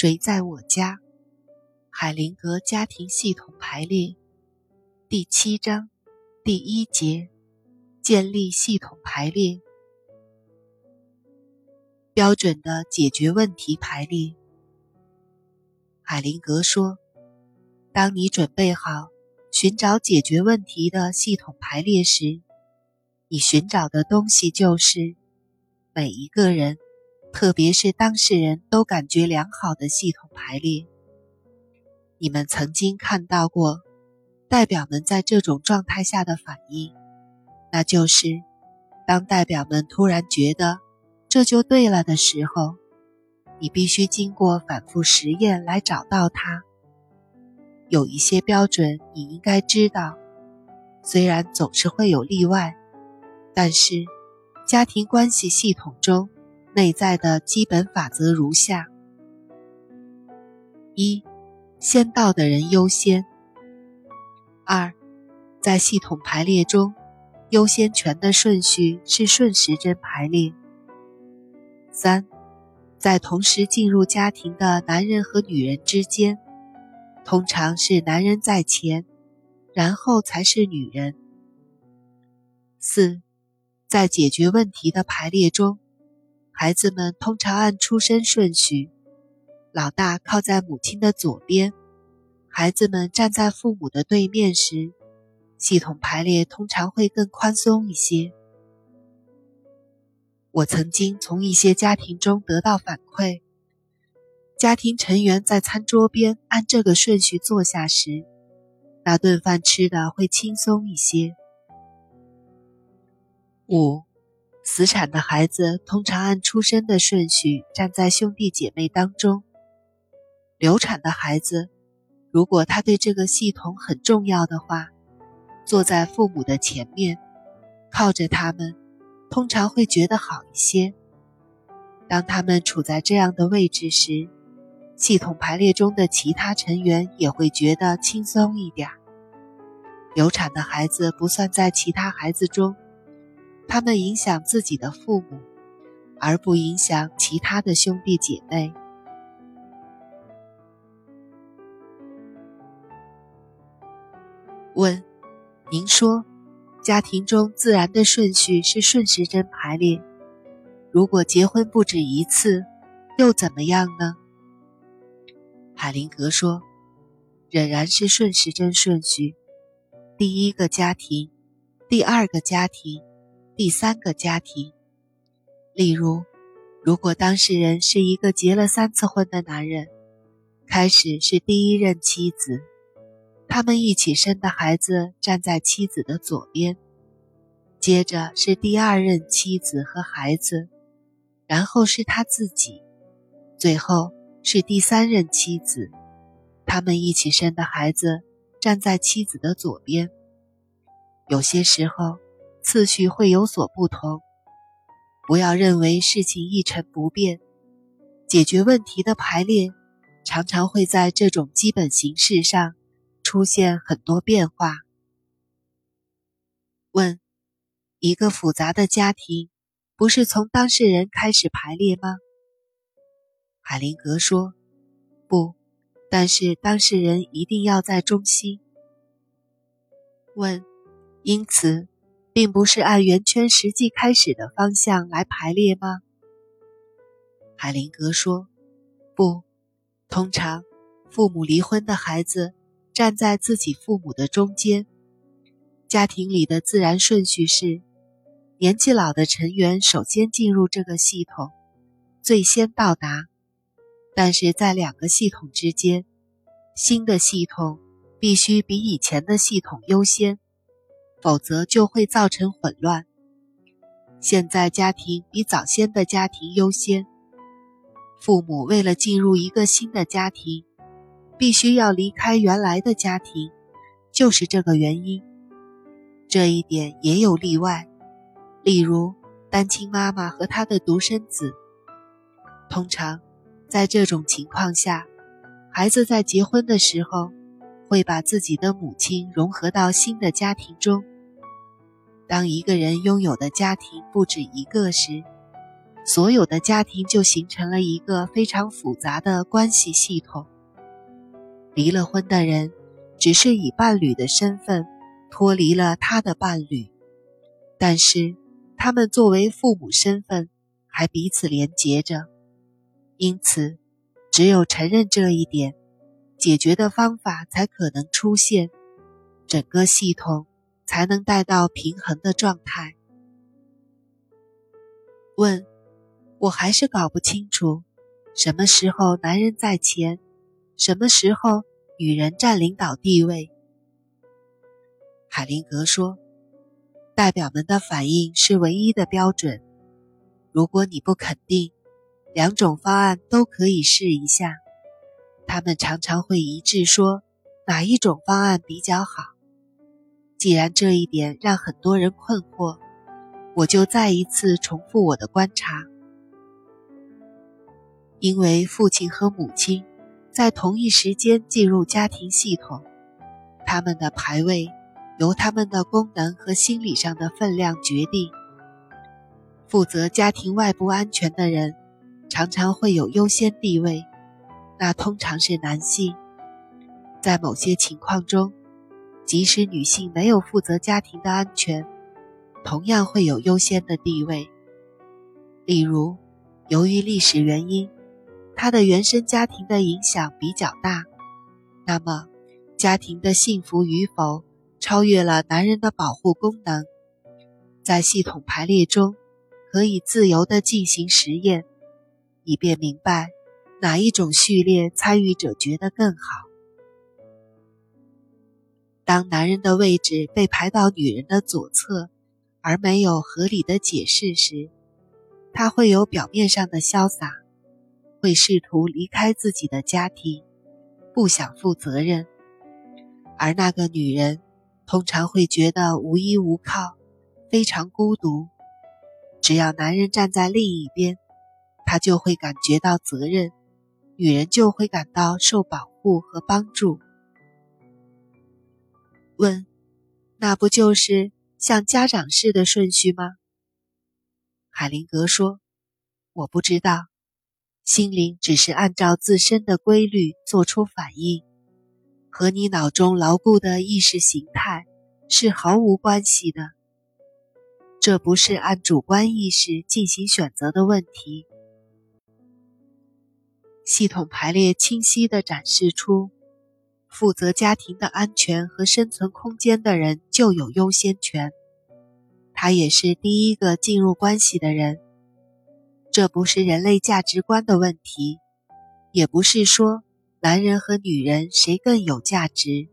谁在我家？海灵格家庭系统排列第七章第一节：建立系统排列，标准的解决问题排列。海灵格说：“当你准备好寻找解决问题的系统排列时，你寻找的东西就是每一个人。”特别是当事人都感觉良好的系统排列，你们曾经看到过代表们在这种状态下的反应，那就是当代表们突然觉得这就对了的时候，你必须经过反复实验来找到它。有一些标准你应该知道，虽然总是会有例外，但是家庭关系系统中。内在的基本法则如下：一、先到的人优先；二、在系统排列中，优先权的顺序是顺时针排列；三、在同时进入家庭的男人和女人之间，通常是男人在前，然后才是女人；四、在解决问题的排列中。孩子们通常按出生顺序，老大靠在母亲的左边。孩子们站在父母的对面时，系统排列通常会更宽松一些。我曾经从一些家庭中得到反馈：家庭成员在餐桌边按这个顺序坐下时，那顿饭吃的会轻松一些。五。死产的孩子通常按出生的顺序站在兄弟姐妹当中。流产的孩子，如果他对这个系统很重要的话，坐在父母的前面，靠着他们，通常会觉得好一些。当他们处在这样的位置时，系统排列中的其他成员也会觉得轻松一点。流产的孩子不算在其他孩子中。他们影响自己的父母，而不影响其他的兄弟姐妹。问：您说，家庭中自然的顺序是顺时针排列。如果结婚不止一次，又怎么样呢？海灵格说：“仍然是顺时针顺序。第一个家庭，第二个家庭。”第三个家庭，例如，如果当事人是一个结了三次婚的男人，开始是第一任妻子，他们一起生的孩子站在妻子的左边，接着是第二任妻子和孩子，然后是他自己，最后是第三任妻子，他们一起生的孩子站在妻子的左边。有些时候。次序会有所不同，不要认为事情一成不变。解决问题的排列常常会在这种基本形式上出现很多变化。问：一个复杂的家庭不是从当事人开始排列吗？海灵格说：不，但是当事人一定要在中心。问：因此。并不是按圆圈实际开始的方向来排列吗？海灵格说：“不，通常父母离婚的孩子站在自己父母的中间。家庭里的自然顺序是：年纪老的成员首先进入这个系统，最先到达。但是在两个系统之间，新的系统必须比以前的系统优先。”否则就会造成混乱。现在家庭比早先的家庭优先。父母为了进入一个新的家庭，必须要离开原来的家庭，就是这个原因。这一点也有例外，例如单亲妈妈和她的独生子。通常，在这种情况下，孩子在结婚的时候会把自己的母亲融合到新的家庭中。当一个人拥有的家庭不止一个时，所有的家庭就形成了一个非常复杂的关系系统。离了婚的人，只是以伴侣的身份脱离了他的伴侣，但是他们作为父母身份还彼此连结着。因此，只有承认这一点，解决的方法才可能出现，整个系统才能带到平衡的状态。问。我还是搞不清楚，什么时候男人在前，什么时候女人占领导地位。海灵格说：“代表们的反应是唯一的标准。如果你不肯定，两种方案都可以试一下。他们常常会一致说哪一种方案比较好。既然这一点让很多人困惑，我就再一次重复我的观察。”因为父亲和母亲在同一时间进入家庭系统，他们的排位由他们的功能和心理上的分量决定。负责家庭外部安全的人常常会有优先地位，那通常是男性。在某些情况中，即使女性没有负责家庭的安全，同样会有优先的地位。例如，由于历史原因。他的原生家庭的影响比较大，那么家庭的幸福与否超越了男人的保护功能。在系统排列中，可以自由地进行实验，以便明白哪一种序列参与者觉得更好。当男人的位置被排到女人的左侧，而没有合理的解释时，他会有表面上的潇洒。会试图离开自己的家庭，不想负责任，而那个女人通常会觉得无依无靠，非常孤独。只要男人站在另一边，她就会感觉到责任，女人就会感到受保护和帮助。问：那不就是像家长式的顺序吗？海灵格说：“我不知道。”心灵只是按照自身的规律做出反应，和你脑中牢固的意识形态是毫无关系的。这不是按主观意识进行选择的问题。系统排列清晰地展示出，负责家庭的安全和生存空间的人就有优先权，他也是第一个进入关系的人。这不是人类价值观的问题，也不是说男人和女人谁更有价值。